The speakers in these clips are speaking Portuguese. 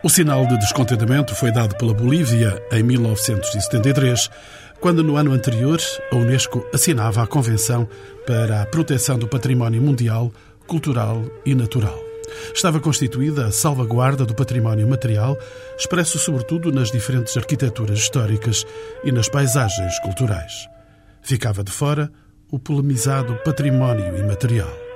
O sinal de descontentamento foi dado pela Bolívia em 1973, quando no ano anterior a Unesco assinava a Convenção para a Proteção do Património Mundial, Cultural e Natural. Estava constituída a salvaguarda do património material, expresso sobretudo nas diferentes arquiteturas históricas e nas paisagens culturais. Ficava de fora o polemizado património imaterial.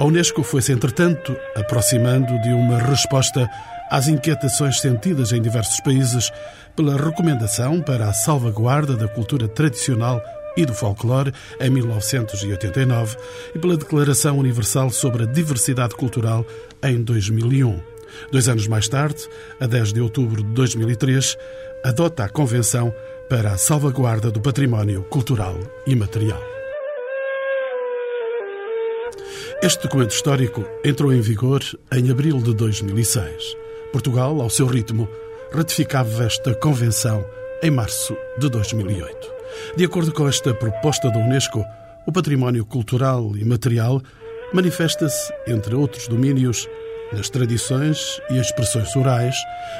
A Unesco foi-se, entretanto, aproximando de uma resposta às inquietações sentidas em diversos países pela recomendação para a salvaguarda da cultura tradicional e do folclore em 1989 e pela Declaração Universal sobre a Diversidade Cultural em 2001. Dois anos mais tarde, a 10 de outubro de 2003, adota a Convenção para a Salvaguarda do Património Cultural e Material. Este documento histórico entrou em vigor em abril de 2006. Portugal, ao seu ritmo, ratificava esta convenção em março de 2008. De acordo com esta proposta da Unesco, o património cultural e material manifesta-se, entre outros domínios, nas tradições e expressões orais,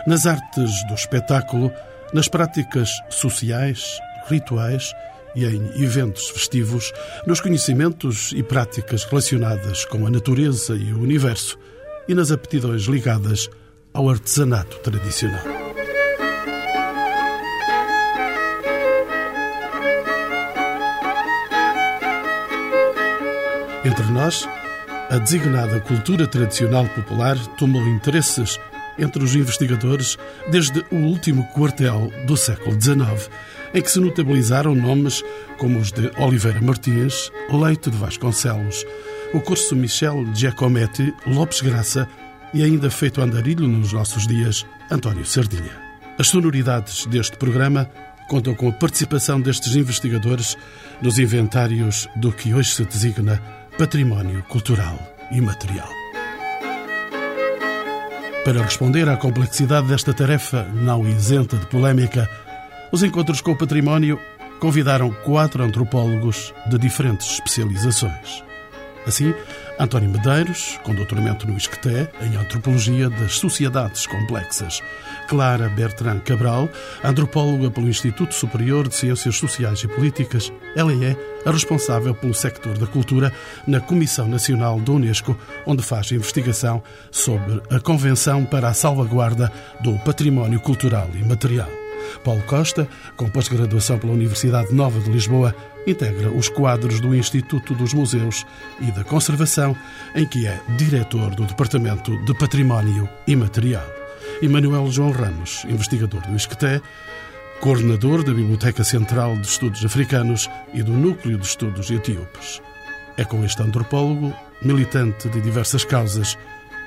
nas artes do espetáculo, nas práticas sociais, rituais e em eventos festivos, nos conhecimentos e práticas relacionadas com a natureza e o universo e nas aptidões ligadas ao artesanato tradicional. Entre nós, a designada cultura tradicional popular tomou interesses entre os investigadores desde o último quartel do século XIX, em que se notabilizaram nomes como os de Oliveira Martins, Leite de Vasconcelos, o curso Michel Giacometti, Lopes Graça e ainda feito andarilho nos nossos dias, António Sardinha. As sonoridades deste programa contam com a participação destes investigadores nos inventários do que hoje se designa património cultural e material. Para responder à complexidade desta tarefa, não isenta de polémica, os encontros com o património convidaram quatro antropólogos de diferentes especializações. Assim, António Medeiros, com doutoramento no ISCTE, em Antropologia das Sociedades Complexas. Clara Bertrand Cabral, antropóloga pelo Instituto Superior de Ciências Sociais e Políticas. Ela é a responsável pelo sector da cultura na Comissão Nacional da Unesco, onde faz investigação sobre a Convenção para a Salvaguarda do Património Cultural e Material. Paulo Costa, com pós-graduação pela Universidade Nova de Lisboa, integra os quadros do Instituto dos Museus e da Conservação, em que é diretor do Departamento de Património Imaterial. E Manuel João Ramos, investigador do ISCTE, coordenador da Biblioteca Central de Estudos Africanos e do Núcleo de Estudos Etíopes. É com este antropólogo, militante de diversas causas,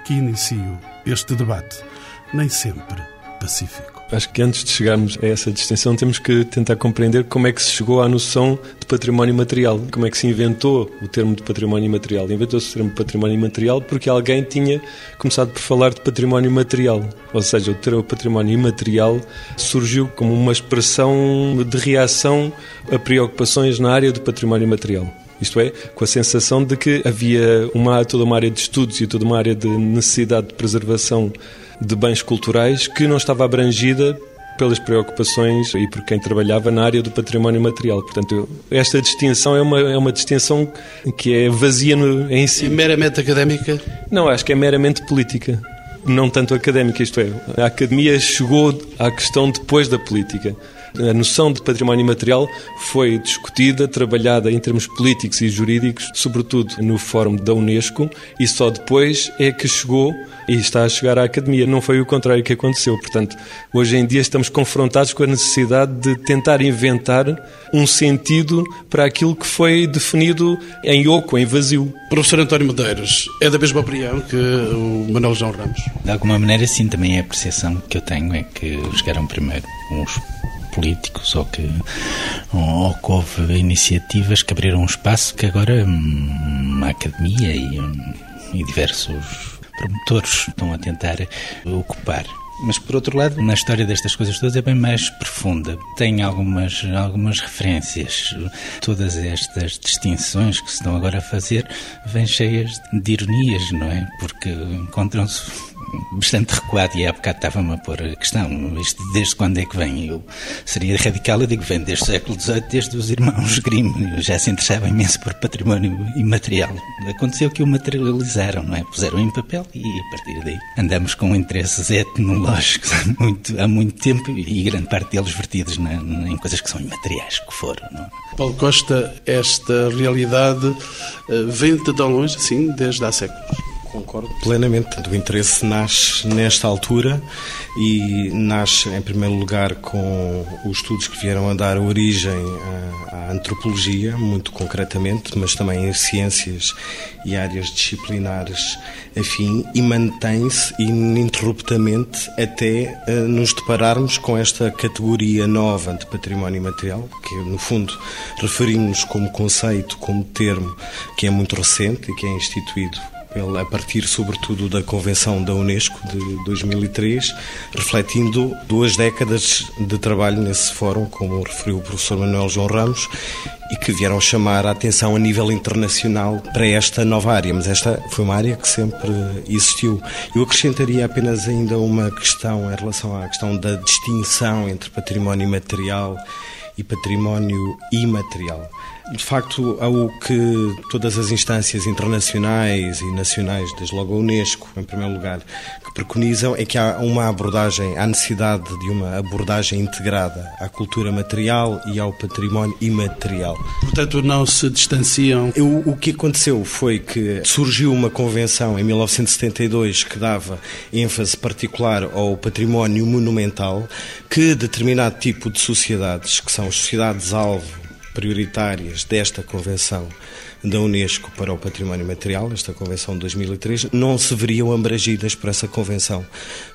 que inicio este debate, nem sempre pacífico. Acho que antes de chegarmos a essa distinção temos que tentar compreender como é que se chegou à noção de património material, como é que se inventou o termo de património material. Inventou-se o termo património material porque alguém tinha começado por falar de património material, ou seja, o termo património imaterial surgiu como uma expressão de reação a preocupações na área do património material. Isto é, com a sensação de que havia uma, toda uma área de estudos e toda uma área de necessidade de preservação de bens culturais que não estava abrangida pelas preocupações e por quem trabalhava na área do património material. Portanto, esta distinção é uma, é uma distinção que é vazia no, em si. E meramente académica? Não, acho que é meramente política. Não tanto académica, isto é. A academia chegou à questão depois da política. A noção de património material foi discutida, trabalhada em termos políticos e jurídicos, sobretudo no Fórum da Unesco, e só depois é que chegou e está a chegar à academia. Não foi o contrário que aconteceu. Portanto, hoje em dia estamos confrontados com a necessidade de tentar inventar um sentido para aquilo que foi definido em oco, em vazio. Professor António Medeiros, é da mesma opinião que o Manuel João Ramos? De alguma maneira, sim, também é a percepção que eu tenho é que chegaram primeiro uns políticos ou que, ou que houve iniciativas que abriram um espaço que agora uma academia e, e diversos promotores estão a tentar ocupar. Mas, por outro lado, na história destas coisas todas é bem mais profunda. Tem algumas, algumas referências. Todas estas distinções que se estão agora a fazer vêm cheias de ironias, não é? Porque encontram-se bastante recuado e há bocado estava-me a pôr a questão, isto desde quando é que vem? Eu seria radical, eu digo, vem desde o século XVIII, desde os irmãos Grimm, já se interessavam imenso por património imaterial. Aconteceu que o materializaram, não é? Puseram em papel e a partir daí andamos com interesses etnológicos há muito, há muito tempo e grande parte deles vertidos na, em coisas que são imateriais, que foram, não é? Paulo Costa, esta realidade eh, vem de tão longe, sim, desde há séculos. Concordo plenamente. O interesse nasce nesta altura e nasce, em primeiro lugar, com os estudos que vieram a dar origem à, antropologia, muito concretamente, mas também em ciências e áreas disciplinares afim, e mantém-se ininterruptamente até uh, nos depararmos com esta categoria nova de património imaterial, que no fundo referimos como conceito, como termo, que é muito recente e que é instituído a partir sobretudo da Convenção da Unesco de 2003, refletindo duas décadas de trabalho nesse fórum, como referiu o professor Manuel João Ramos, e que vieram chamar a atenção a nível internacional para esta nova área, mas esta foi uma área que sempre existiu. Eu acrescentaria apenas ainda uma questão em relação à questão da distinção entre património material e património imaterial. De facto, ao que todas as instâncias internacionais e nacionais, desde logo a Unesco, em primeiro lugar, que preconizam é que há uma abordagem, há necessidade de uma abordagem integrada à cultura material e ao património imaterial. Portanto, não se distanciam. O, o que aconteceu foi que surgiu uma convenção em 1972 que dava ênfase particular ao património monumental, que determinado tipo de sociedades, que são as sociedades-alvo, prioritárias desta Convenção da Unesco para o Património Material, esta Convenção de 2003, não se veriam abrangidas por essa Convenção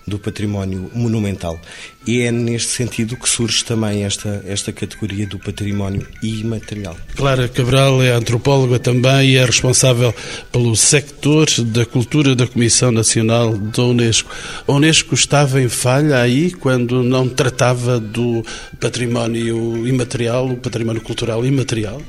do Património Monumental. E é neste sentido que surge também esta, esta categoria do património imaterial. Clara Cabral é antropóloga também e é responsável pelo sector da cultura da Comissão Nacional da Unesco. A Unesco estava em falha aí quando não tratava do património imaterial, o património cultural imaterial?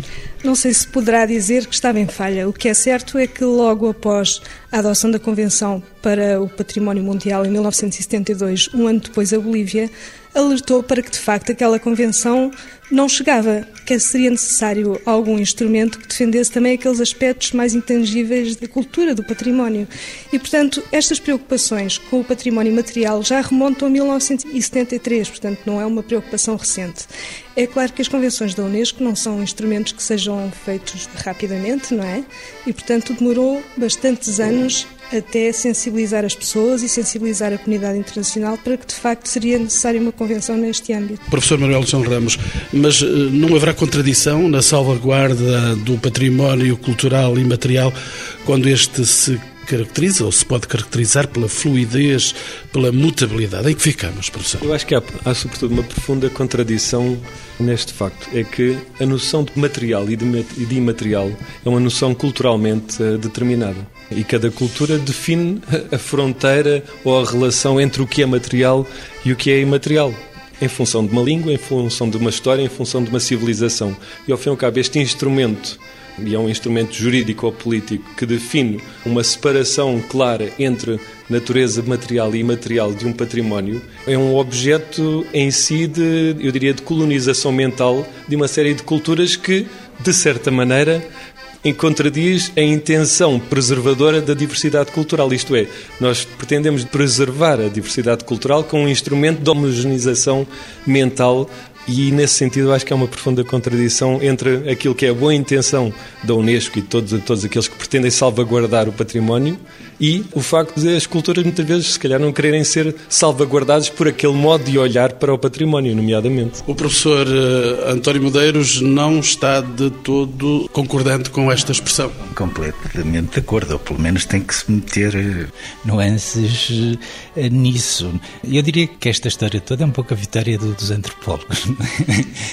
Não sei se poderá dizer que estava em falha. O que é certo é que logo após a adoção da Convenção para o Património Mundial em 1972, um ano depois a Bolívia, alertou para que de facto aquela convenção não chegava, que seria necessário algum instrumento que defendesse também aqueles aspectos mais intangíveis da cultura, do património. E, portanto, estas preocupações com o património material já remontam a 1973, portanto, não é uma preocupação recente. É claro que as convenções da Unesco não são instrumentos que sejam feitos rapidamente, não é? E, portanto, demorou bastantes anos até sensibilizar as pessoas e sensibilizar a comunidade internacional para que de facto seria necessária uma convenção neste âmbito. Professor Manuel São Ramos, mas eh, não haverá contradição na salvaguarda do património cultural e material quando este se caracteriza ou se pode caracterizar pela fluidez, pela mutabilidade. Em que ficamos, professor? Eu acho que há, há sobretudo uma profunda contradição neste facto. É que a noção de material e de, de imaterial é uma noção culturalmente uh, determinada. E cada cultura define a fronteira ou a relação entre o que é material e o que é imaterial em função de uma língua, em função de uma história, em função de uma civilização. E ao fim e ao cabo, este instrumento e é um instrumento jurídico ou político que define uma separação clara entre natureza material e imaterial de um património, é um objeto em si de, eu diria, de colonização mental de uma série de culturas que, de certa maneira, contradiz a intenção preservadora da diversidade cultural. Isto é, nós pretendemos preservar a diversidade cultural com um instrumento de homogeneização mental e nesse sentido acho que há uma profunda contradição entre aquilo que é a boa intenção da Unesco e todos, todos aqueles que pretendem salvaguardar o património e o facto de as culturas muitas vezes se calhar não quererem ser salvaguardadas por aquele modo de olhar para o património, nomeadamente. O professor uh, António Medeiros não está de todo concordante com esta expressão. Completamente de acordo, ou pelo menos tem que se meter eh, nuances uh, nisso. Eu diria que esta história toda é um pouco a vitória do, dos antropólogos.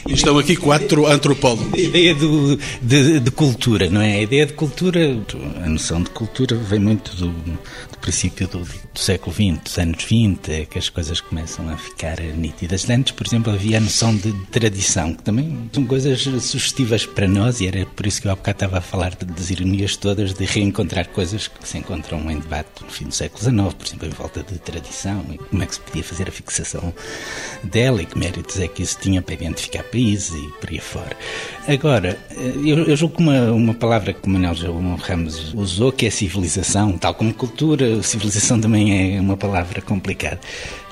E estão aqui quatro antropólogos. A ideia do, de, de cultura, não é? A ideia de cultura, a noção de cultura vem muito do, do princípio do, do século XX, dos anos 20, é que as coisas começam a ficar nítidas. Antes, por exemplo, havia a noção de tradição, que também são coisas sugestivas para nós, e era por isso que eu há bocado estava a falar de, das ironias todas, de reencontrar coisas que se encontram em debate no fim do século XIX, por exemplo, em volta de tradição, e como é que se podia fazer a fixação dela, e que méritos é que isso tinha para identificar países e por aí fora. Agora, eu, eu julgo que uma, uma palavra que o Manuel João Ramos usou, que é civilização, tal como cultura, civilização também é uma palavra complicada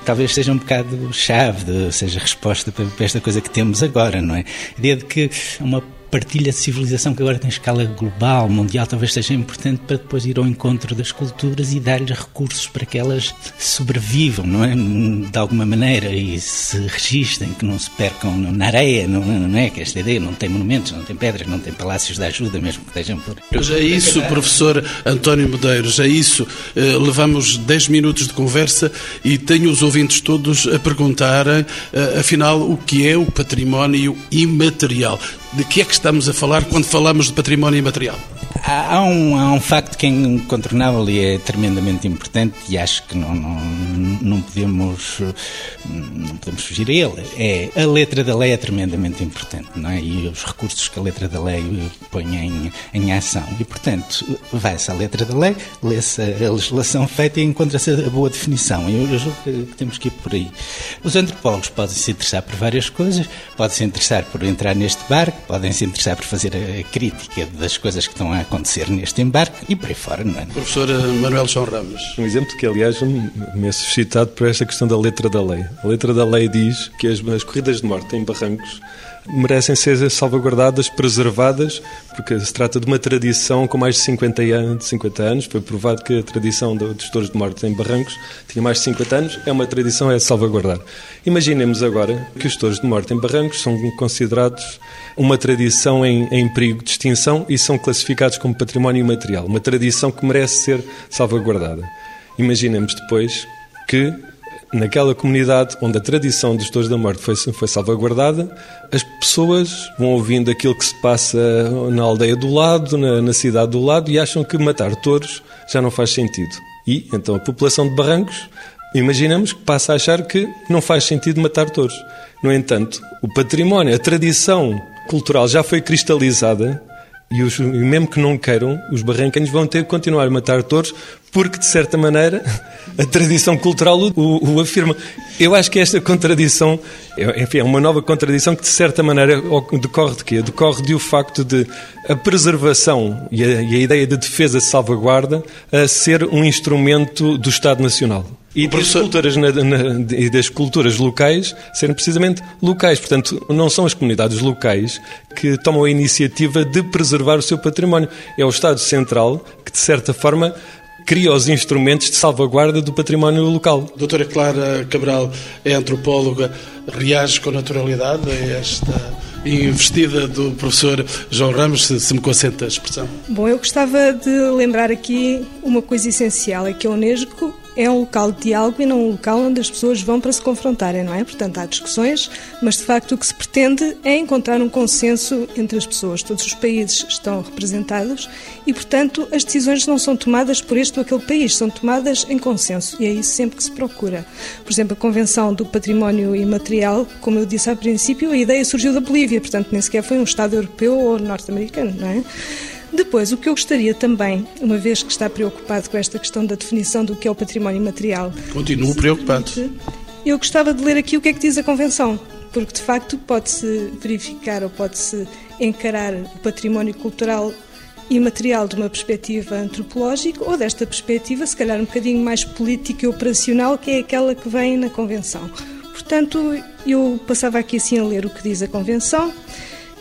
talvez seja um bocado chave, seja resposta para, esta coisa que temos agora, não é? A ideia de que uma partilha de civilização que agora tem escala global, mundial, talvez seja importante para depois ir ao encontro das culturas e dar-lhes recursos para que elas sobrevivam, não é? De alguma maneira e se registrem, que não se percam na areia, não, não é? Que esta ideia não tem monumentos, não tem pedras, não tem palácios de ajuda, mesmo que estejam por. Mas é isso, professor António Medeiros, é isso. Eh, levamos 10 minutos de conversa e tenho os ouvintes todos a perguntarem, eh, afinal, o que é o património imaterial? De que é que estamos a falar quando falamos de património imaterial? Há, um, há um facto que é incontornável e é tremendamente importante e acho que não, não, não, podemos, não podemos fugir a ele. É, a letra da lei é tremendamente importante, não é? E os recursos que a letra da lei põe em, em ação. E, portanto, vai-se à letra da lei, lê-se a legislação feita e encontra-se a boa definição. Eu, eu julgo que temos que ir por aí. Os antropólogos podem se interessar por várias coisas, podem se interessar por entrar neste barco, podem se interessar por fazer a crítica das coisas que estão a acontecer neste embarque e por aí fora, não é? Professor Manuel São Ramos. Um exemplo que, aliás, me é suscitado por esta questão da letra da lei. A letra da lei diz que as, as corridas de morte em barrancos merecem ser salvaguardadas, preservadas, porque se trata de uma tradição com mais de 50 anos. 50 anos. Foi provado que a tradição dos touros de morte em barrancos tinha mais de 50 anos. É uma tradição, é salvaguardar. Imaginemos agora que os touros de morte em barrancos são considerados uma tradição em, em perigo de extinção e são classificados como património imaterial. Uma tradição que merece ser salvaguardada. Imaginemos depois que naquela comunidade onde a tradição dos Touros da Morte foi, foi salvaguardada, as pessoas vão ouvindo aquilo que se passa na aldeia do lado, na, na cidade do lado, e acham que matar touros já não faz sentido. E então a população de Barrancos, imaginamos que passa a achar que não faz sentido matar touros. No entanto, o património, a tradição cultural já foi cristalizada e, os, e mesmo que não queiram, os barrancanos vão ter que continuar a matar touros porque, de certa maneira, a tradição cultural o, o afirma. Eu acho que esta contradição, é, enfim, é uma nova contradição que, de certa maneira, decorre de quê? Decorre do facto de a preservação e a, e a ideia de defesa de salvaguarda a ser um instrumento do Estado Nacional. E das, culturas na, na, e das culturas locais serem precisamente locais. Portanto, não são as comunidades locais que tomam a iniciativa de preservar o seu património. É o Estado Central que, de certa forma, cria os instrumentos de salvaguarda do património local. Doutora Clara Cabral é antropóloga, reage com naturalidade a esta investida do professor João Ramos, se, se me consente a expressão. Bom, eu gostava de lembrar aqui uma coisa essencial, é que a Unesco é um local de diálogo e não um local onde as pessoas vão para se confrontarem, não é? Portanto, há discussões, mas de facto o que se pretende é encontrar um consenso entre as pessoas. Todos os países estão representados e, portanto, as decisões não são tomadas por este ou aquele país, são tomadas em consenso e é isso sempre que se procura. Por exemplo, a Convenção do Património Imaterial, como eu disse ao princípio, a ideia surgiu da Bolívia, portanto, nem sequer foi um Estado europeu ou norte-americano, não é? Depois, o que eu gostaria também, uma vez que está preocupado com esta questão da definição do que é o património material. Continuo preocupado. Eu gostava de ler aqui o que é que diz a Convenção, porque de facto pode-se verificar ou pode-se encarar o património cultural e material de uma perspectiva antropológica ou desta perspectiva, se calhar um bocadinho mais política e operacional, que é aquela que vem na Convenção. Portanto, eu passava aqui assim a ler o que diz a Convenção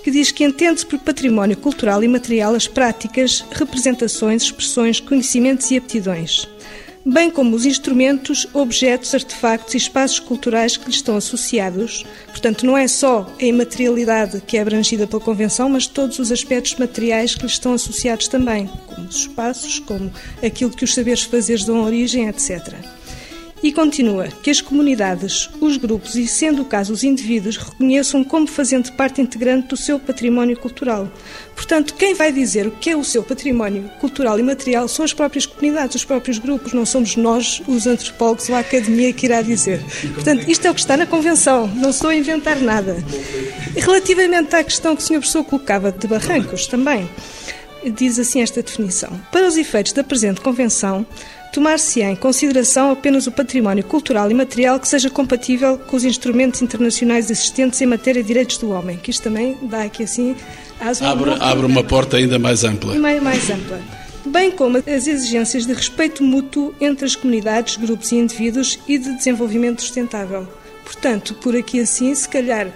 que diz que entende-se por património cultural e material as práticas, representações, expressões, conhecimentos e aptidões, bem como os instrumentos, objetos, artefactos e espaços culturais que lhes estão associados. Portanto, não é só a imaterialidade que é abrangida pela Convenção, mas todos os aspectos materiais que lhes estão associados também, como os espaços, como aquilo que os saberes fazeres dão origem, etc E continua que as comunidades, os grupos e, sendo o caso, os indivíduos reconheçam como fazendo parte integrante do seu património cultural. Portanto, quem vai dizer o que é o seu património cultural e material são as próprias comunidades, os próprios grupos, não somos nós, os antropólogos ou a academia que irá dizer. Portanto, isto é o que está na Convenção, não estou a inventar nada. Relativamente à questão que o Sr. Professor colocava de Barrancos também, diz assim esta definição. Para os efeitos da presente Convenção, tomar-se em consideração apenas o património cultural e material que seja compatível com os instrumentos internacionais existentes em matéria de direitos do homem, que isto também dá aqui assim... Abre, abre uma porta ainda mais ampla. Mais, mais ampla. Bem como as exigências de respeito mútuo entre as comunidades, grupos e indivíduos e de desenvolvimento sustentável. Portanto, por aqui assim, se calhar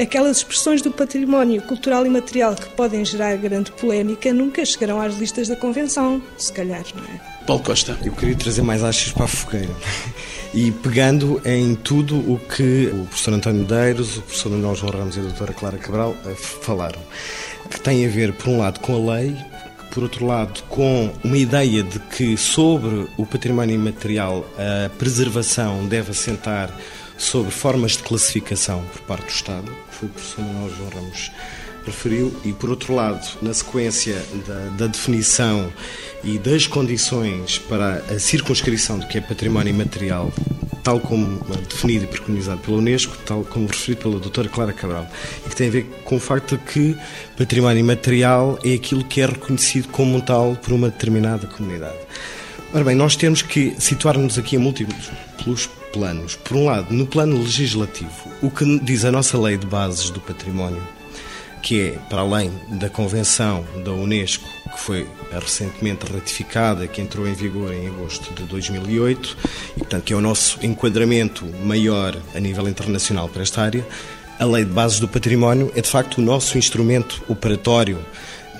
aquelas expressões do património cultural e material que podem gerar grande polémica nunca chegarão às listas da Convenção, se calhar, não é? Paulo Costa. Eu queria trazer mais achas para a fogueira. E pegando em tudo o que o professor António Medeiros, o professor Manuel João Ramos e a doutora Clara Cabral eh, falaram, que tem a ver, por um lado, com a lei, por outro lado, com uma ideia de que sobre o património imaterial a preservação deve assentar sobre formas de classificação por parte do Estado, que foi o professor Manuel João Ramos referiu, e por outro lado, na sequência da, da, definição e das condições para a circunscrição do que é património imaterial, tal como definido e preconizado pela Unesco, tal como referido pela doutora Clara Cabral, e que tem a ver com o facto de que património imaterial é aquilo que é reconhecido como tal por uma determinada comunidade. Ora bem, nós temos que situar-nos aqui a múltiplos planos. Por um lado, no plano legislativo, o que diz a nossa lei de bases do património que é, para além da Convenção da Unesco, que foi recentemente ratificada, que entrou em vigor em agosto de 2008, e portanto que é o nosso enquadramento maior a nível internacional para esta área, a Lei de Bases do Património é de facto o nosso instrumento operatório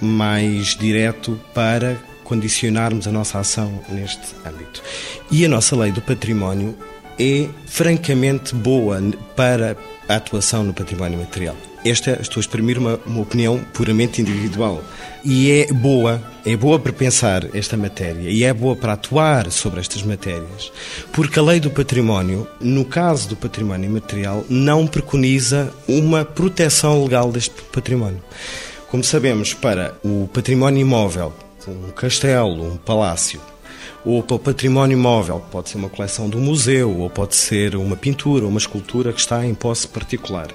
mais direto para condicionarmos a nossa ação neste âmbito. E a nossa Lei do Património é francamente boa para a atuação no património material. Esta, estou a exprimir uma, uma opinião puramente individual. E é boa, é boa para pensar esta matéria e é boa para atuar sobre estas matérias, porque a lei do património, no caso do património imaterial, não preconiza uma proteção legal deste património. Como sabemos, para o património imóvel, um castelo, um palácio, ou para o património móvel, pode ser uma coleção do museu, ou pode ser uma pintura, uma escultura que está em posse particular.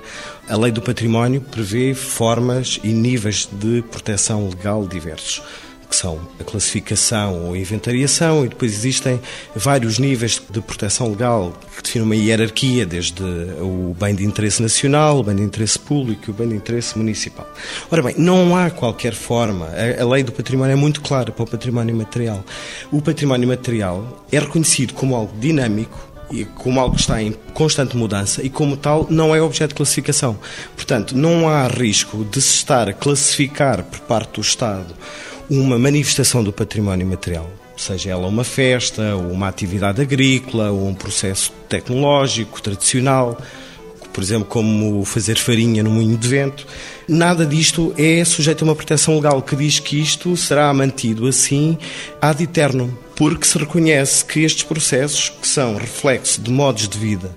A lei do património prevê formas e níveis de proteção legal diversos que são a classificação ou a inventariação, e depois existem vários níveis de proteção legal que definem uma hierarquia, desde o bem de interesse nacional, o bem de interesse público e o bem de interesse municipal. Ora bem, não há qualquer forma, a, lei do património é muito clara para o património material. O património material é reconhecido como algo dinâmico, e como algo que está em constante mudança e como tal não é objeto de classificação. Portanto, não há risco de se estar a classificar por parte do Estado uma manifestação do património material, seja ela uma festa, ou uma atividade agrícola, ou um processo tecnológico, tradicional, por exemplo, como fazer farinha no moinho de vento. Nada disto é sujeito a uma proteção legal que diz que isto será mantido assim ad eternum porque se reconhece que estes processos, que são reflexo de modos de vida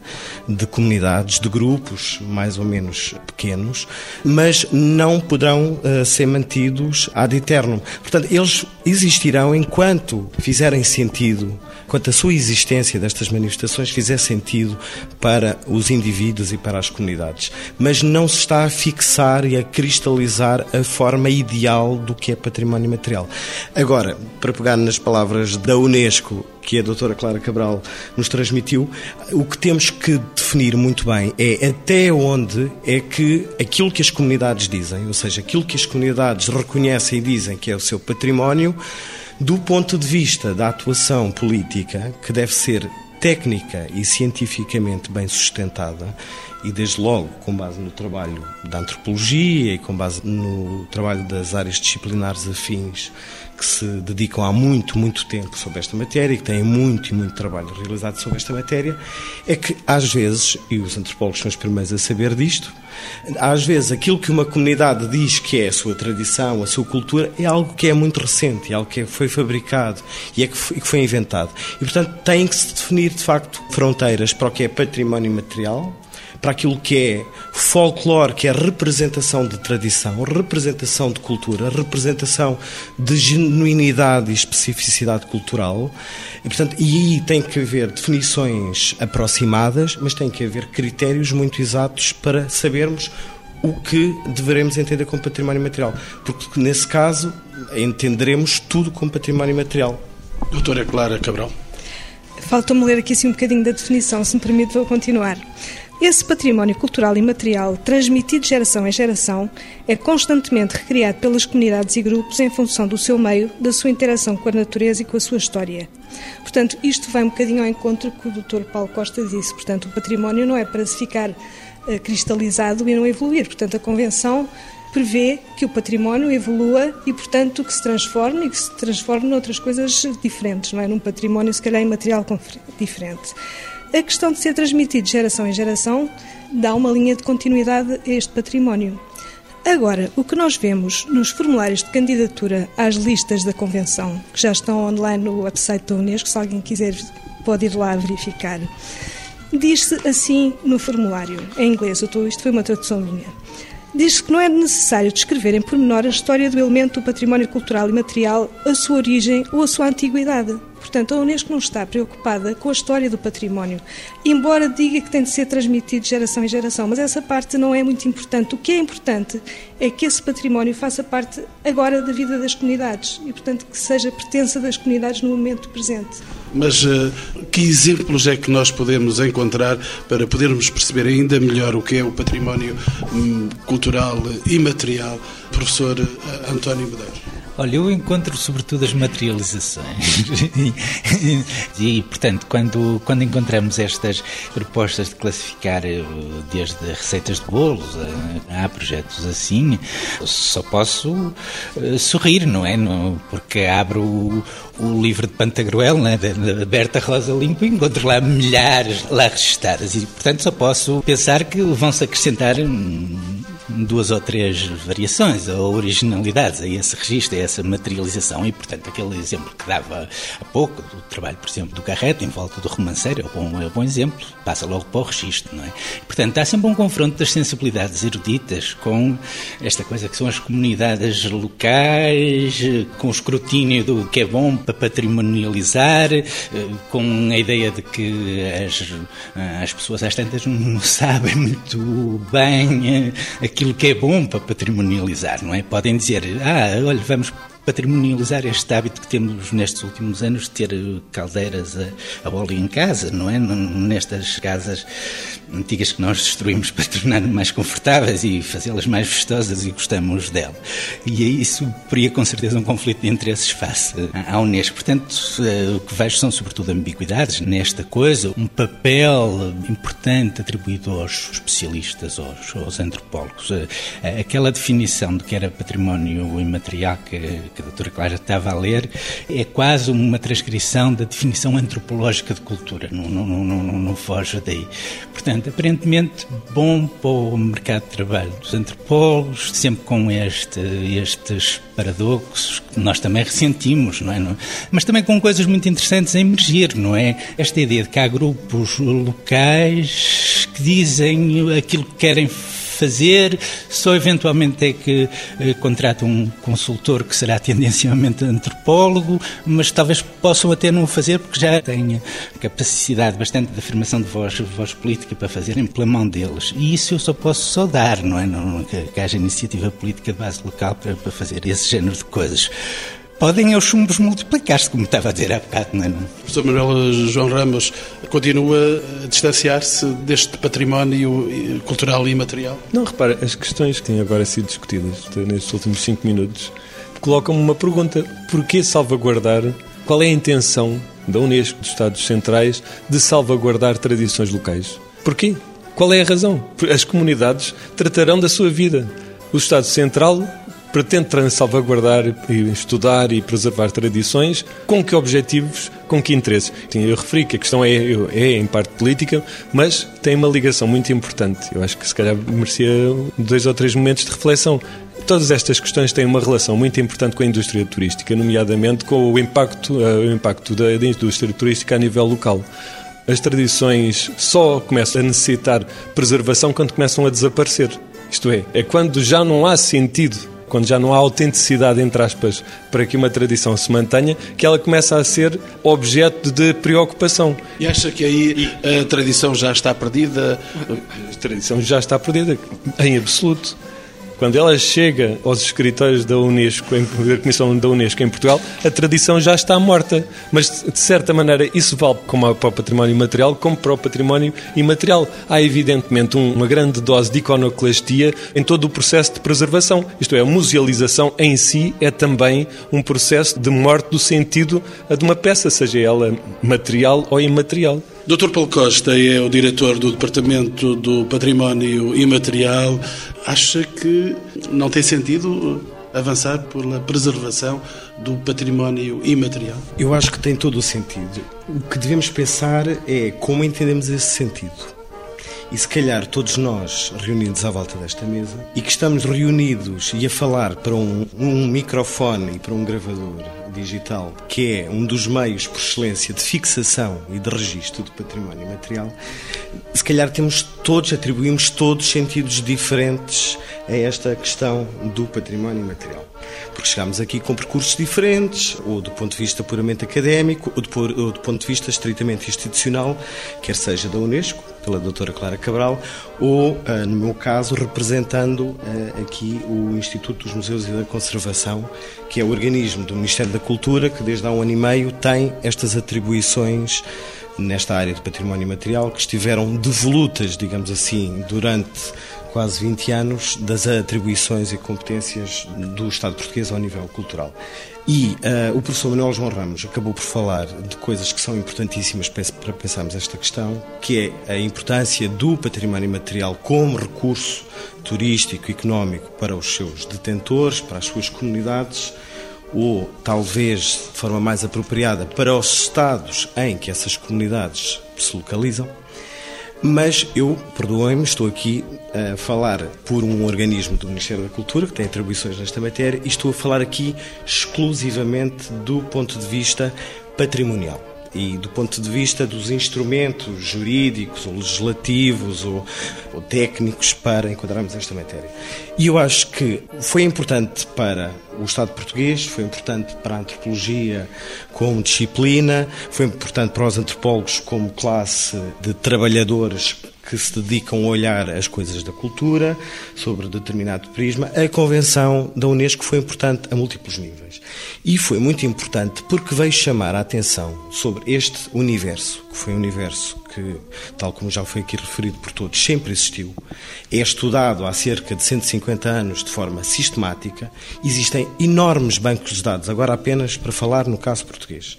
de comunidades, de grupos mais ou menos pequenos, mas não poderão uh, ser mantidos ad eternum. Portanto, eles existirão enquanto fizerem sentido, enquanto a sua existência destas manifestações fizer sentido para os indivíduos e para as comunidades. Mas não se está a fixar e a cristalizar a forma ideal do que é património material. Agora, para pegar nas palavras da da Unesco, que a doutora Clara Cabral nos transmitiu, o que temos que definir muito bem é até onde é que aquilo que as comunidades dizem, ou seja, aquilo que as comunidades reconhecem e dizem que é o seu património, do ponto de vista da atuação política, que deve ser técnica e cientificamente bem sustentada, e desde logo com base no trabalho da antropologia e com base no trabalho das áreas disciplinares afins que se dedicam há muito, muito tempo sobre esta matéria e que têm muito e muito trabalho realizado sobre esta matéria, é que às vezes, e os antropólogos são os primeiros a saber disto, às vezes aquilo que uma comunidade diz que é a sua tradição, a sua cultura, é algo que é muito recente, é algo que foi fabricado e é que foi, que foi inventado. E portanto tem que se definir de facto fronteiras para o que é património material para aquilo que é folclore, que é representação de tradição, representação de cultura, representação de genuinidade e especificidade cultural. E, portanto, e aí tem que haver definições aproximadas, mas tem que haver critérios muito exatos para sabermos o que deveremos entender como património material. Porque, nesse caso, entenderemos tudo como património material. Doutora Clara Cabral. Falta-me ler aqui assim um bocadinho da definição, se me permite, vou continuar. Esse património cultural e material, transmitido de geração em geração, é constantemente recriado pelas comunidades e grupos em função do seu meio, da sua interação com a natureza e com a sua história. Portanto, isto vai um bocadinho ao encontro que o Dr. Paulo Costa disse. Portanto, o património não é para se ficar uh, cristalizado e não evoluir. Portanto, a Convenção prevê que o património evolua e, portanto, que se transforme e que se transforme noutras coisas diferentes, não é? Num património, se calhar, em material diferente. A questão de ser transmitido de geração em geração dá uma linha de continuidade a este património. Agora, o que nós vemos nos formulários de candidatura às listas da Convenção, que já estão online no website da Unesco, se alguém quiser pode ir lá verificar, diz-se assim no formulário, em inglês, isto foi uma tradução minha. Diz que não é necessário descrever em pormenor a história do elemento do património cultural e material, a sua origem ou a sua antiguidade. Portanto, a Unesco não está preocupada com a história do património, embora diga que tem de ser transmitido de geração em geração, mas essa parte não é muito importante. O que é importante é que esse património faça parte agora da vida das comunidades e, portanto, que seja pertença das comunidades no momento presente. Mas uh, que exemplos é que nós podemos encontrar para podermos perceber ainda melhor o que é o património um, cultural e material, professor uh, António Medeiros? Olha, eu encontro sobretudo as materializações. e, portanto, quando, quando encontramos estas propostas de classificar eh, desde receitas de bolos a projetos assim, só posso uh, sorrir, não é? Porque abro o, o livro de Pantagruel, né, da Berta Rosa Limpo, e encontro lá milhares lá registadas. E, portanto, só posso pensar que vão-se acrescentar. Hum, duas ou três variações ou originalidades a esse registro, a essa materialização. E, portanto, aquele exemplo que dava há pouco, do trabalho, por exemplo, do Carrete, em volta do romanceiro, é um bom, é bom exemplo, passa logo para o registro, não é? E, portanto, há sempre um confronto das sensibilidades eruditas com esta coisa que são as comunidades locais, com o escrutínio do que é bom para patrimonializar, com a ideia de que as, as pessoas às tantas não sabem muito bem aquilo que é bom para patrimonializar, não é? Podem dizer, ah, olha, vamos patrimonializar este hábito que temos nestes últimos anos de ter caldeiras a, a óleo em casa, não é? Nestas casas antigas que nós destruímos para tornar mais confortáveis e fazê-las mais vistosas e gostamos dela. E isso teria com certeza um conflito de interesses face à Unesco. Portanto, eh, o que vejo são sobretudo ambiguidades nesta coisa, um papel importante atribuído aos especialistas, aos, aos antropólogos. Eh, aquela definição de que era património imaterial que que a doutora Clara estava a ler, é quase uma transcrição da definição antropológica de cultura, não, não, não, não, foge daí. Portanto, aparentemente bom para o mercado de trabalho dos antropólogos, sempre com este, estes paradoxos que nós também ressentimos, não é? Mas também com coisas muito interessantes a emergir, não é? Esta ideia de que há grupos locais que dizem aquilo que querem fazer, só eventualmente é que eh, contratam um consultor que será tendencialmente antropólogo, mas talvez possam até não o fazer porque já têm capacidade bastante de afirmação de voz, voz política para fazerem pela mão deles. E isso eu só posso só dar, não é? Não, que, que haja iniciativa política de base local para, para fazer esse género de coisas podem os chumbos multiplicar-se, como estava a dizer há bocado, não é? Professor Manuel João Ramos continua a distanciar-se deste património cultural e material? Não, repara, as questões que têm agora sido discutidas nestes últimos cinco minutos colocam-me uma pergunta. Porquê salvaguardar? Qual é a intenção da Unesco, dos Estados Centrais, de salvaguardar tradições locais? Porquê? Qual é a razão? As comunidades tratarão da sua vida. O Estado Central pretende salvaguardar, estudar e preservar tradições, com que objetivos, com que interesses. Eu referi que a questão é, é em parte política, mas tem uma ligação muito importante. Eu acho que se calhar merecia dois ou três momentos de reflexão. Todas estas questões têm uma relação muito importante com a indústria turística, nomeadamente com o impacto, eh, o impacto da, da indústria turística a nível local as tradições só começam a necessitar preservação quando começam a desaparecer. Isto é, é quando já não há sentido quando já não há autenticidade, entre aspas, para que uma tradição se mantenha, que ela começa a ser objeto de preocupação. E acha que aí a tradição já está perdida? A tradição já está perdida, em absoluto. Quando ela chega aos escritórios da Unesco, da Comissão da Unesco em Portugal, a tradição já está morta. Mas, de certa maneira, isso vale como para o património material, como para o património imaterial. Há, evidentemente, uma grande dose de iconoclastia em todo o processo de preservação. Isto é, a musealização em si é também um processo de morte do sentido de uma peça, seja ela material ou imaterial. Dr. Paulo Costa é o diretor do Departamento do Património Imaterial. Acha que não tem sentido avançar pela preservação do património imaterial? Eu acho que tem todo o sentido. O que devemos pensar é como entendemos esse sentido. E se calhar todos nós reunidos à volta desta mesa e que estamos reunidos e a falar para um, um microfone e para um gravador digital, que é um dos meios por excelência de fixação e de registro do património material, se calhar temos todos, atribuímos todos sentidos diferentes a esta questão do património material. Porque chegamos aqui com percursos diferentes, ou do ponto de vista puramente académico, ou do, ou do ponto de vista estritamente institucional, quer seja da Unesco, pela doutora Clara Cabral, ou, ah, no meu caso, representando ah, aqui o Instituto dos Museus e da Conservação, que é o organismo do Ministério da Cultura que desde há um ano e meio tem estas atribuições nesta área de património material que estiveram devolutas, digamos assim, durante quase 20 anos das atribuições e competências do Estado português ao nível cultural. E uh, o professor Manuel João Ramos acabou por falar de coisas que são importantíssimas para pensarmos esta questão, que é a importância do património material como recurso turístico económico para os seus detentores, para as suas comunidades, ou talvez de forma mais apropriada para os estados em que essas comunidades se localizam. Mas eu, perdoem-me, estou aqui a falar por um organismo do Ministério da Cultura, que tem atribuições nesta matéria, e estou a falar aqui exclusivamente do ponto de vista patrimonial e do ponto de vista dos instrumentos jurídicos ou legislativos ou, ou, técnicos para enquadrarmos esta matéria. E eu acho que foi importante para o Estado português, foi importante para a antropologia como disciplina, foi importante para os antropólogos como classe de trabalhadores que se dedicam a olhar as coisas da cultura sobre determinado prisma. A Convenção da Unesco foi importante a múltiplos níveis. E foi muito importante porque veio chamar a atenção sobre este universo, que foi um universo que, tal como já foi aqui referido por todos, sempre existiu, é estudado há cerca de 150 anos de forma sistemática. Existem enormes bancos de dados, agora apenas para falar no caso português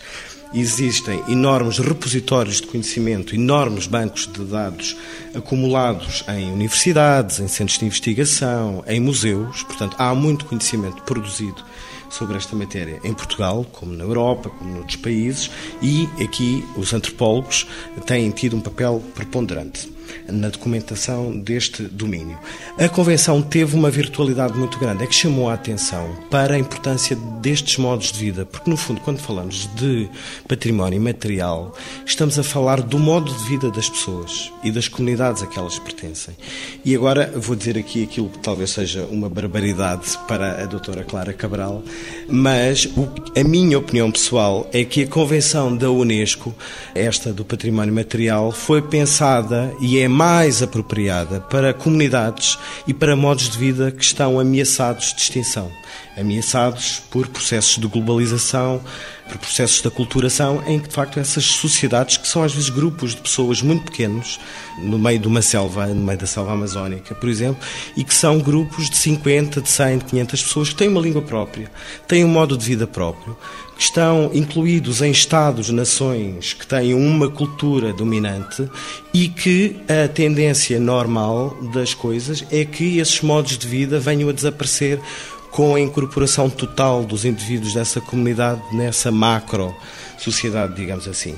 existem enormes repositórios de conhecimento, enormes bancos de dados acumulados em universidades, em centros de investigação, em museus. Portanto, há muito conhecimento produzido sobre esta matéria em Portugal, como na Europa, como noutros países, e aqui os antropólogos têm tido um papel preponderante na documentação deste domínio. A Convenção teve uma virtualidade muito grande, é que chamou a atenção para a importância destes modos de vida, porque no fundo, quando falamos de património material, estamos a falar do modo de vida das pessoas e das comunidades a que elas pertencem. E agora vou dizer aqui aquilo que talvez seja uma barbaridade para a doutora Clara Cabral, mas a minha opinião pessoal é que a Convenção da Unesco, esta do património material, foi pensada e é mais apropriada para comunidades e para modos de vida que estão ameaçados de extinção. Ameaçados por processos de globalização, por processos de aculturação, em que de facto essas sociedades, que são às vezes grupos de pessoas muito pequenos, no meio de uma selva, no meio da selva amazónica, por exemplo, e que são grupos de 50, de 100, de 500 pessoas que têm uma língua própria, têm um modo de vida próprio, estão incluídos em Estados, nações que têm uma cultura dominante e que a tendência normal das coisas é que esses modos de vida venham a desaparecer com a incorporação total dos indivíduos dessa comunidade nessa macro sociedade, digamos assim.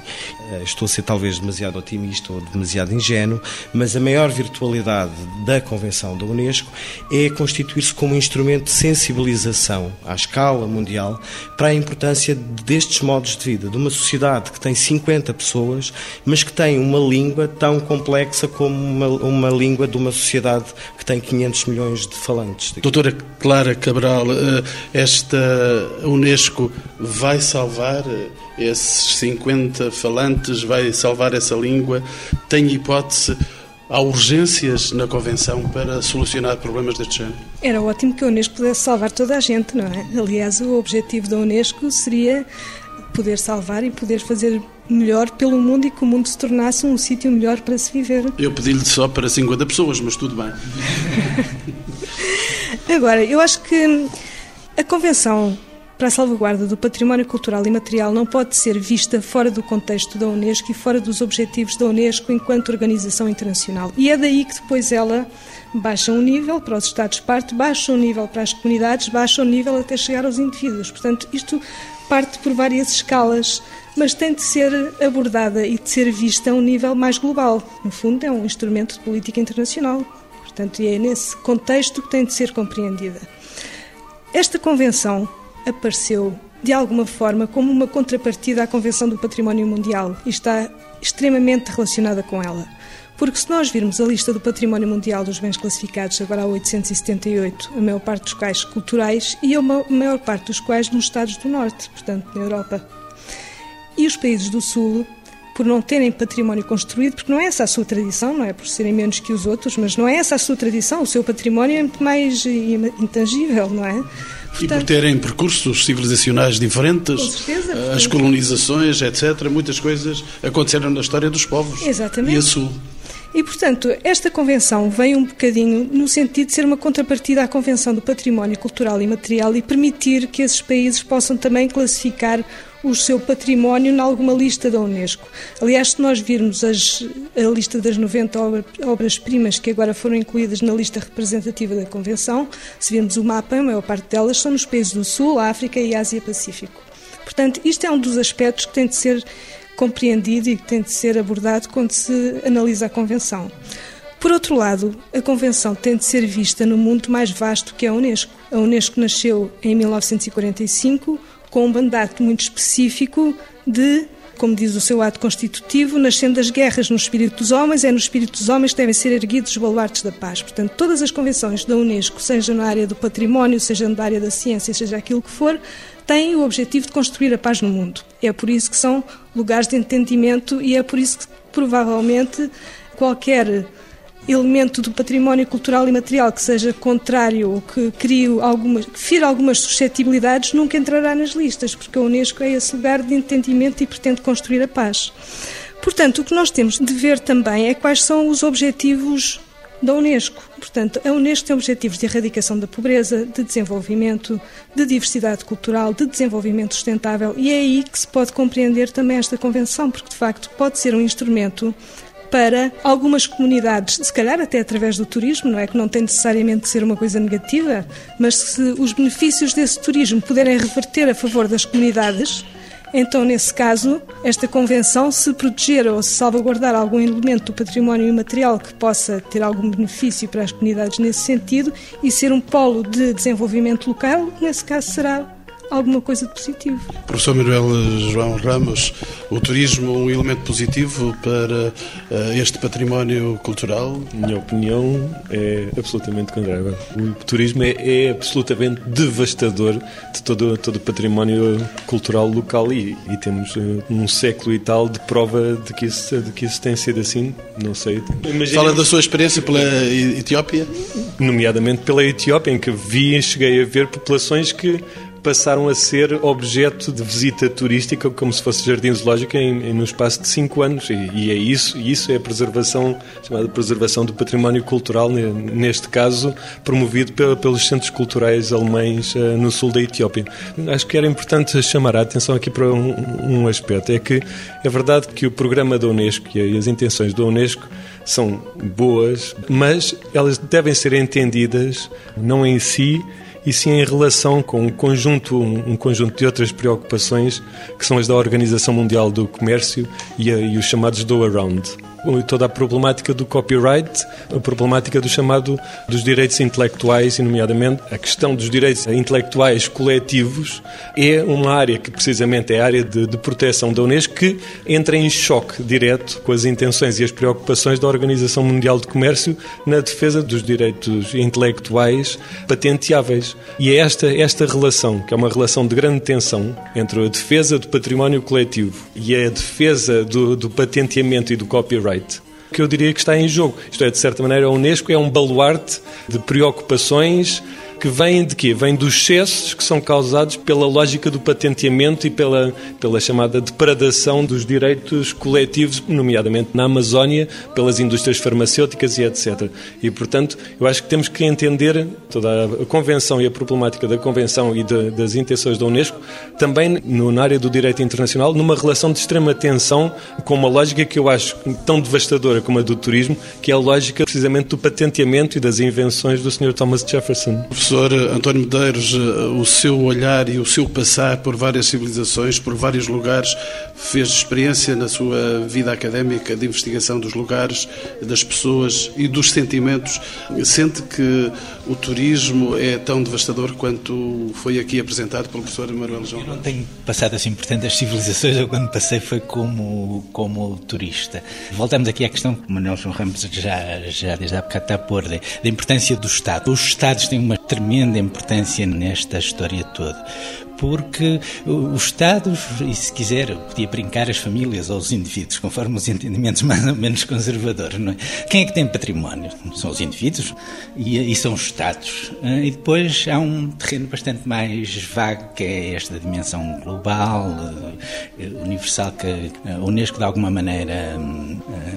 Eh, estou a ser talvez demasiado otimista ou demasiado ingênuo, mas a maior virtualidade da Convenção da Unesco é constituir-se como um instrumento de sensibilização à escala mundial para a importância destes modos de vida, de uma sociedade que tem 50 pessoas, mas que tem uma língua tão complexa como uma, uma língua de uma sociedade que tem 500 milhões de falantes. Doutora Clara Cabral, eh, esta Unesco vai salvar eh, esses 50 falantes, vai salvar essa língua? Tem hipótese? Há urgências na Convenção para solucionar problemas deste género? Era ótimo que a Unesco pudesse salvar toda a gente, não é? Aliás, o objetivo da Unesco seria poder salvar e poder fazer melhor pelo mundo e que o mundo se tornasse um sítio melhor para se viver. Eu pedi-lhe só para 50 pessoas, mas tudo bem. Agora, eu acho que a Convenção para a salvaguarda do património cultural e material não pode ser vista fora do contexto da Unesco e fora dos objetivos da Unesco enquanto organização internacional. E é daí que depois ela baixa um nível para os Estados-parte, baixa um nível para as comunidades, baixa um nível até chegar aos indivíduos. Portanto, isto parte por várias escalas, mas tem de ser abordada e de ser vista a um nível mais global. No fundo, é um instrumento de política internacional. Portanto, é nesse contexto que tem de ser compreendida. Esta convenção apareceu de alguma forma como uma contrapartida à Convenção do Património Mundial e está extremamente relacionada com ela. Porque se nós virmos a lista do Património Mundial dos bens classificados, agora há 878, a maior parte dos quais culturais e a maior parte dos quais nos Estados do Norte, portanto na Europa. E os países do Sul, por não terem património construído, porque não é essa a sua tradição, não é por serem menos que os outros, mas não é essa a sua tradição, o seu património é muito mais intangível, não é? Portanto, e por terem percursos civilizacionais diferentes, certeza, as colonizações, etc., muitas coisas aconteceram na história dos povos. Exatamente. E a Sul. E, portanto, esta convenção vem um bocadinho no sentido de ser uma contrapartida à Convenção do Património Cultural e Material e permitir que esses países possam também classificar o seu património em alguma lista da Unesco. Aliás, se nós virmos as, a lista das 90 obras-primas que agora foram incluídas na lista representativa da Convenção, se virmos o mapa, a maior parte delas são nos países do Sul, África e Ásia-Pacífico. Portanto, isto é um dos aspectos que tem de ser compreendido e que tem de ser abordado quando se analisa a Convenção. Por outro lado, a Convenção tem de ser vista no mundo mais vasto que é a Unesco. A Unesco nasceu em 1945 com um mandato muito específico de, como diz o seu ato constitutivo, nascendo das guerras no espírito dos homens, é no espírito dos homens que devem ser erguidos os baluartes da paz. Portanto, todas as convenções da Unesco, seja na área do património, seja na área da ciência, seja aquilo que for, têm o objetivo de construir a paz no mundo. É por isso que são lugares de entendimento e é por isso que provavelmente qualquer elemento do património cultural e material que seja contrário ou que crie algumas, que fira algumas suscetibilidades, nunca entrará nas listas, porque a Unesco é esse lugar de entendimento e pretende construir a paz. Portanto, o que nós temos de ver também é quais são os objetivos da Unesco. Portanto, a Unesco tem objetivos de erradicação da pobreza, de desenvolvimento, de diversidade cultural, de desenvolvimento sustentável, e é aí que se pode compreender também esta convenção, porque de facto pode ser um instrumento para algumas comunidades, se calhar até através do turismo, não é? Que não tem necessariamente de ser uma coisa negativa, mas se os benefícios desse turismo puderem reverter a favor das comunidades, então, nesse caso, esta convenção, se proteger ou se salvaguardar algum elemento do património imaterial que possa ter algum benefício para as comunidades nesse sentido e ser um polo de desenvolvimento local, nesse caso será alguma coisa de positivo. Professor Manuel João Ramos, o turismo um elemento positivo para uh, este património cultural? Minha opinião é absolutamente contrária. O turismo é, é, absolutamente devastador de todo, todo o património cultural local e, e temos uh, um século e tal de prova de que isso, de que isso tem sido assim. Não sei. Fala da sua experiência pela Etiópia? Nomeadamente pela Etiópia, em que vi e cheguei a ver populações que passaram a ser objeto de visita turística, como se fosse jardim zoológico, em, em, no espaço de cinco anos. E, e é isso, e isso é a preservação, chamada preservação do património cultural, neste caso, promovido pelos centros culturais alemães uh, no sul da Etiópia. Acho que era importante chamar a atenção aqui para um, um aspecto, é que é verdade que o programa da Unesco e as intenções da Unesco são boas, mas elas devem ser entendidas não em si, e sim em relação com um conjunto, um conjunto de outras preocupações que são as da Organização Mundial do Comércio e, e os chamados do around toda a problemática do copyright, a problemática do chamado dos direitos intelectuais, e nomeadamente a questão dos direitos intelectuais coletivos, é uma área que precisamente é a área de, de proteção da Unesco que entra em choque direto com as intenções e as preocupações da Organização Mundial de Comércio na defesa dos direitos intelectuais patenteáveis. E é esta, esta relação, que é uma relação de grande tensão entre a defesa do património coletivo e a defesa do, do patenteamento e do copyright que eu diria que está em jogo. Isto é, de certa maneira, a Unesco é um baluarte de preocupações que vêm de quê? Vêm dos excessos que são causados pela lógica do patenteamento e pela, pela chamada depredação dos direitos coletivos, nomeadamente na Amazónia, pelas indústrias farmacêuticas e etc. E, portanto, eu acho que temos que entender toda a Convenção e a problemática da Convenção e de, das intenções da Unesco também no, na área do direito internacional, numa relação de extrema tensão com uma lógica que eu acho tão devastadora como a do turismo, que é a lógica precisamente do patenteamento e das invenções do Sr. Thomas Jefferson professor António Medeiros, eh, o seu olhar e o seu passar por várias civilizações, por vários lugares, fez experiência na sua vida académica de investigação dos lugares, das pessoas e dos sentimentos. Sente que o turismo é tão devastador quanto foi aqui apresentado pelo professor Manuel João? Eu não tenho passado assim por tantas civilizações, eu quando passei foi como, como turista. Voltamos aqui à questão que o Manuel João Ramos já, já desde há bocado está a pôr, da importância do Estado. Os Estados têm uma tremenda importância nesta história toda porque os Estados, e se quiser, podia brincar as famílias ou os indivíduos, conforme os entendimentos mais ou menos conservadores, não é? Quem é que tem património? São os indivíduos e, e são os Estados. Ah, e depois há um terreno bastante mais vago, que é esta dimensão global, ah, universal, que a Unesco de alguma maneira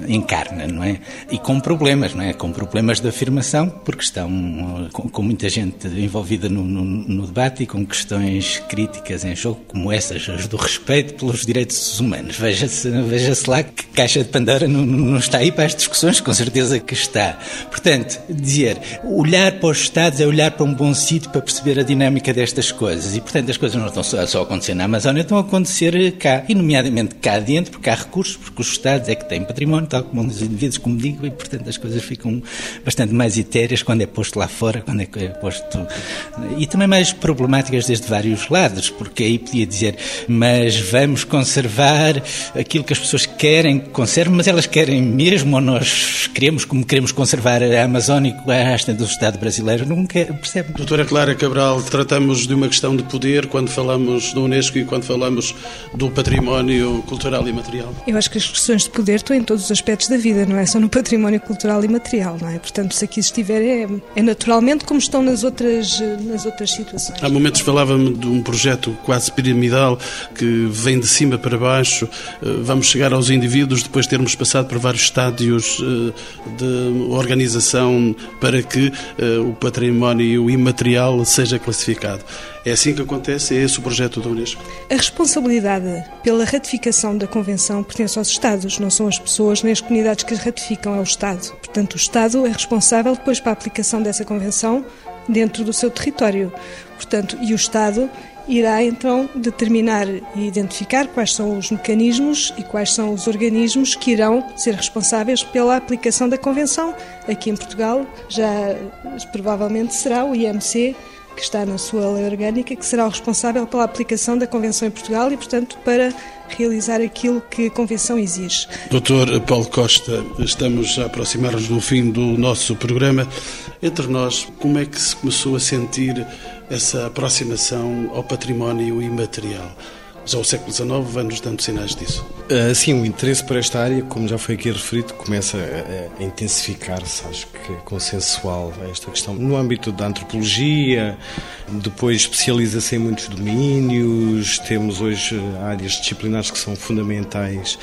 encarna, não é? E com problemas, não é? Com problemas de afirmação, porque estão com, com muita gente envolvida no, no, no debate e com questões críticas em jogo como essas, as do respeito pelos direitos humanos. Veja-se veja lá que caixa de Pandora não, não, está aí para as discussões, com certeza que está. Portanto, dizer, olhar para os Estados é olhar para um bom sítio para perceber a dinâmica destas coisas. E, portanto, as coisas não estão só, só a acontecer na Amazónia, estão a acontecer cá. E, nomeadamente, cá dentro, porque há recursos, porque os Estados é que têm património, tal como os indivíduos, como digo, e, portanto, as coisas ficam bastante mais etéreas quando é posto lá fora, quando é, é posto... E também mais problemáticas desde vários lados porque aí podia dizer, mas vamos conservar aquilo que as pessoas querem que conserve, mas elas querem mesmo, ou nós queremos, como queremos conservar a Amazónia a haste do Estado brasileiro, não quer, percebe? Doutora Clara Cabral, tratamos de uma questão de poder quando falamos do Unesco e quando falamos do património cultural e material? Eu acho que as questões de poder estão em todos os aspectos da vida, não é só no património cultural e material, não é? Portanto, se aqui estiver, é, é naturalmente como estão nas outras, nas outras situações. Há momentos falava-me de um projeto quase piramidal que vem de cima para baixo. Eh, vamos chegar aos indivíduos depois de termos passado por vários estádios eh, de organização para que eh, o património imaterial seja classificado. É assim que acontece? É esse o projeto da Unesco? A responsabilidade pela ratificação da Convenção pertence aos Estados, não são as pessoas nem as comunidades que ratificam, é o Estado. Portanto, o Estado é responsável depois para a aplicação dessa Convenção dentro do seu território. Portanto, e o Estado irá então determinar e identificar quais são os mecanismos e quais são os organismos que irão ser responsáveis pela aplicação da Convenção. Aqui em Portugal já provavelmente será o IMC que está na sua lei orgânica, que será o responsável pela aplicação da Convenção em Portugal e, portanto, para realizar aquilo que a Convenção exige. Doutor Paulo Costa, estamos a aproximar-nos do fim do nosso programa. Entre nós, como é que se começou a sentir essa aproximação ao património imaterial? Já o século XIX vai-nos dando sinais disso. Uh, sim, o interesse por esta área, como já foi aqui referido, começa a, intensificar-se, acho que é consensual esta questão. No âmbito da antropologia, depois especializa-se em muitos domínios, temos hoje áreas disciplinares que são fundamentais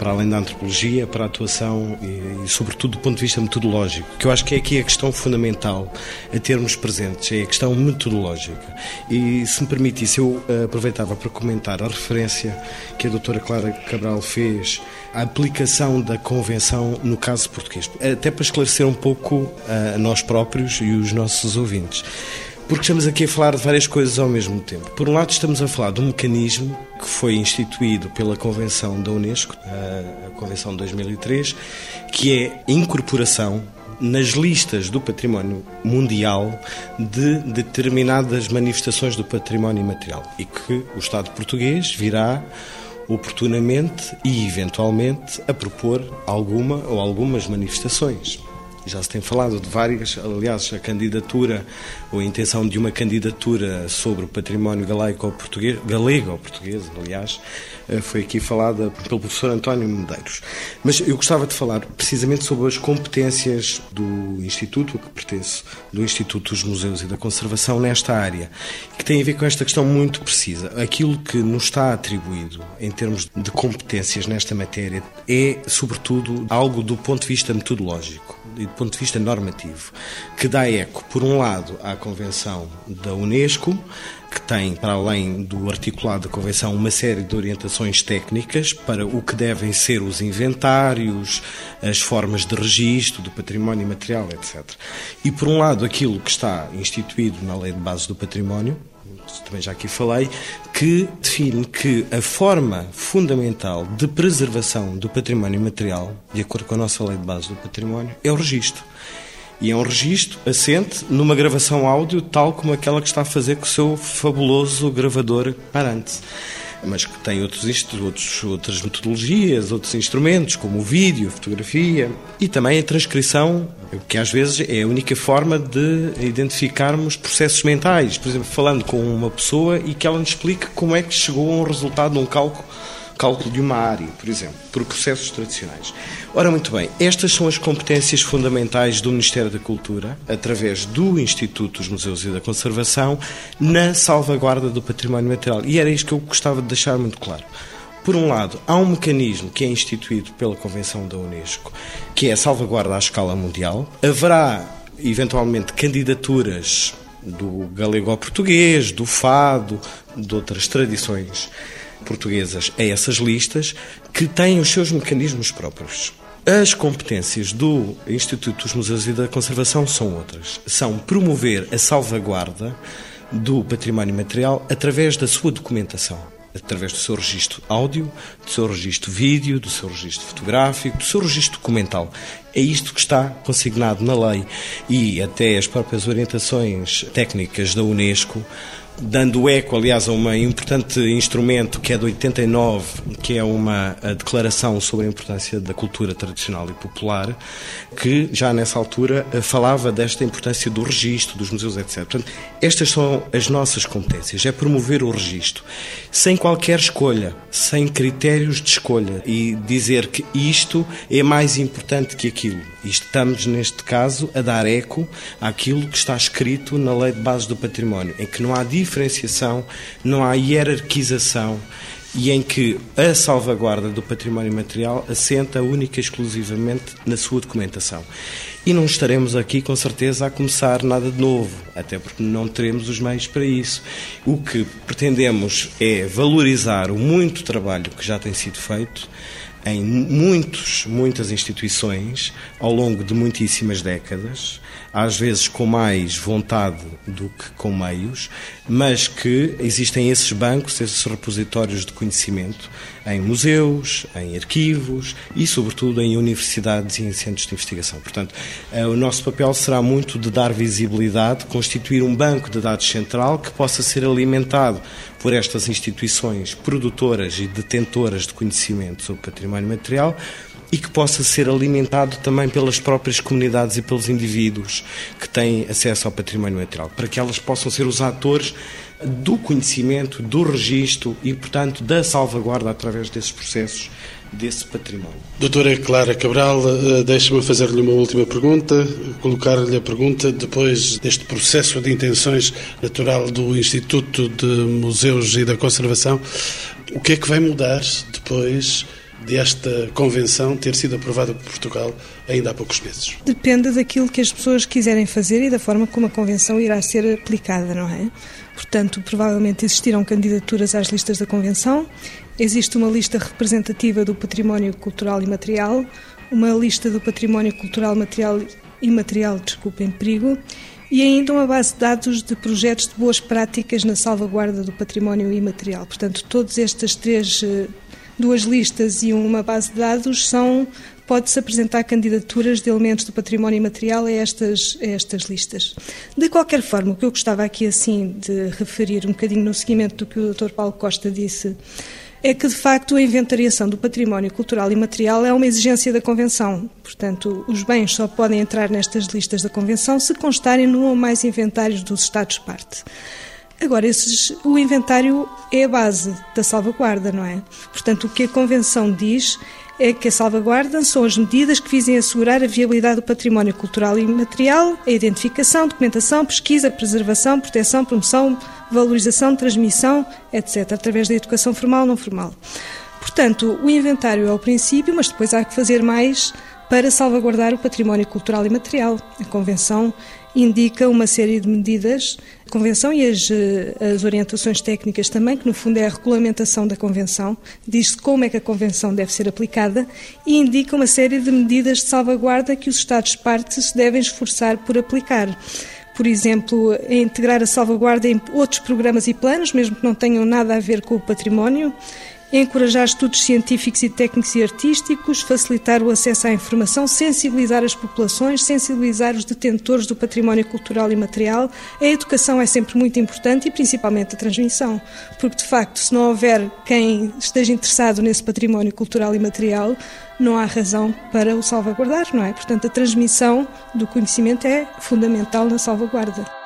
para além da antropologia, para a atuação e, e, sobretudo, do ponto de vista metodológico, que eu acho que é aqui a questão fundamental a termos presentes, é a questão metodológica. E, se me permitisse, eu eh, aproveitava para comentar a referência que a doutora Clara Cabral fez à aplicação da Convenção no caso português, até para esclarecer um pouco a nós próprios e os nossos ouvintes. Porque estamos aqui a falar de várias coisas ao mesmo tempo. Por um lado, estamos a falar de um mecanismo que foi instituído pela Convenção da Unesco, a Convenção de 2003, que é a incorporação nas listas do património mundial de determinadas manifestações do património imaterial e que o Estado português virá oportunamente e eventualmente a propor alguma ou algumas manifestações. Já se tem falado de várias, aliás, a candidatura ou a intenção de uma candidatura sobre o património galaico ou português, galego ou português, aliás, eh, foi aqui falada pelo professor António Medeiros. Mas eu gostava de falar precisamente sobre as competências do Instituto, que pertence do Instituto dos Museus e da Conservação nesta área, que tem a ver com esta questão muito precisa. Aquilo que nos está atribuído em termos de competências nesta matéria é, sobretudo, algo do ponto de vista metodológico do ponto de vista normativo, que dá eco, por um lado, à Convenção da Unesco, que tem, para além do articulado da Convenção, uma série de orientações técnicas para o que devem ser os inventários, as formas de registro do património material, etc. E, por um lado, aquilo que está instituído na Lei de Base do Património, também já aqui falei, que define que a forma fundamental de preservação do património material, de acordo com a nossa lei de base do património, é o registro. E é um registro assente numa gravação áudio tal como aquela que está a fazer com o seu fabuloso gravador parante mas que tem outros, outros, outras metodologias, outros instrumentos, como o vídeo, a fotografia e também a transcrição, que às vezes é a única forma de identificarmos processos mentais. Por exemplo, falando com uma pessoa e que ela nos explique como é que chegou a um resultado num cálculo cálculo de uma área, por exemplo, por processos tradicionais. Ora, muito bem, estas são as competências fundamentais do Ministério da Cultura, através do Instituto dos Museus e da Conservação, na salvaguarda do património material. E era isto que eu gostava de deixar muito claro. Por um lado, há um mecanismo que é instituído pela Convenção da Unesco, que é a salvaguarda à escala mundial. Haverá, eventualmente, candidaturas do galego ao português, do fado, de outras tradições portuguesas a essas listas que têm os seus mecanismos próprios. As competências do Instituto dos Museus e da Conservação são outras. São promover a salvaguarda do património material através da sua documentação, através do seu registro áudio, do seu registro vídeo, do seu registro fotográfico, do seu registro documental. É isto que está consignado na lei e até as próprias orientações técnicas da Unesco dando eco, aliás, a um importante instrumento que é de 89, que é uma declaração sobre a importância da cultura tradicional e popular, que já nessa altura eh, falava desta importância do registro, dos museus, etc. Portanto, estas são as nossas competências, é promover o registro, sem qualquer escolha, sem critérios de escolha e dizer que isto é mais importante que aquilo. E estamos, neste caso, a dar eco àquilo que está escrito na Lei de Bases do Património, em que não há diferenciação, não há hierarquização e em que a salvaguarda do património material assenta única e exclusivamente na sua documentação. E não estaremos aqui, com certeza, a começar nada de novo, até porque não teremos os meios para isso. O que pretendemos é valorizar o muito trabalho que já tem sido feito em muitos, muitas instituições ao longo de muitíssimas décadas, às vezes com mais vontade do que com meios, mas que existem esses bancos, esses repositórios de conhecimento em museus, em arquivos e, sobretudo, em universidades e em centros de investigação. Portanto, eh, o nosso papel será muito de dar visibilidade, constituir um banco de dados central que possa ser alimentado por estas instituições produtoras e detentoras de conhecimento sobre património material e que possa ser alimentado também pelas próprias comunidades e pelos indivíduos que têm acesso ao património material, para que elas possam ser os atores do conhecimento, do registro e, portanto, da salvaguarda através desses processos desse património. Doutora Clara Cabral, eh, deixe-me fazer-lhe uma última pergunta, colocar-lhe a pergunta depois deste processo de intenções natural do Instituto de Museus e da Conservação. O que é que vai mudar depois desta convenção ter sido aprovada por Portugal ainda há poucos meses? Depende daquilo que as pessoas quiserem fazer e da forma como a convenção irá ser aplicada, não é? Portanto, provavelmente existirão candidaturas às listas da convenção Existe uma lista representativa do património cultural e material, uma lista do património cultural material e material, desculpa, em perigo, e ainda uma base de dados de projetos de boas práticas na salvaguarda do património imaterial. Portanto, todas estas três, eh, duas listas e uma base de dados são pode-se apresentar candidaturas de elementos do património imaterial a estas, a estas listas. De qualquer forma, o que eu gostava aqui assim de referir um bocadinho no seguimento do que o Dr. Paulo Costa disse é que, de facto, a inventariação do património cultural e material é uma exigência da Convenção. Portanto, os bens só podem entrar nestas listas da Convenção se constarem num ou mais inventários dos Estados-parte. Agora, esses, o inventário é a base da salvaguarda, não é? Portanto, o que a Convenção diz é que a salvaguarda são as medidas que visem assegurar a viabilidade do património cultural e material, a identificação, documentação, pesquisa, preservação, proteção, promoção, valorização, transmissão, etc., através da educação formal não formal. Portanto, o inventário é o princípio, mas depois há que fazer mais para salvaguardar o património cultural e material. A Convenção indica uma série de medidas, a Convenção e as, eh, as orientações técnicas também, que no fundo é a regulamentação da Convenção, diz como é que a Convenção deve ser aplicada e indica uma série de medidas de salvaguarda que os Estados-partes devem esforçar por aplicar. Por exemplo, integrar a salvaguarda em outros programas e planos, mesmo que não tenham nada a ver com o património, encorajar estudos científicos e técnicos e artísticos, facilitar o acesso à informação, sensibilizar as populações, sensibilizar os detentores do património cultural e material. A educação é sempre muito importante e principalmente a transmissão, porque de facto, se não houver quem esteja interessado nesse património cultural e material, não há razão para o salvaguardar, não é? Portanto, a transmissão do conhecimento é fundamental na salvaguarda.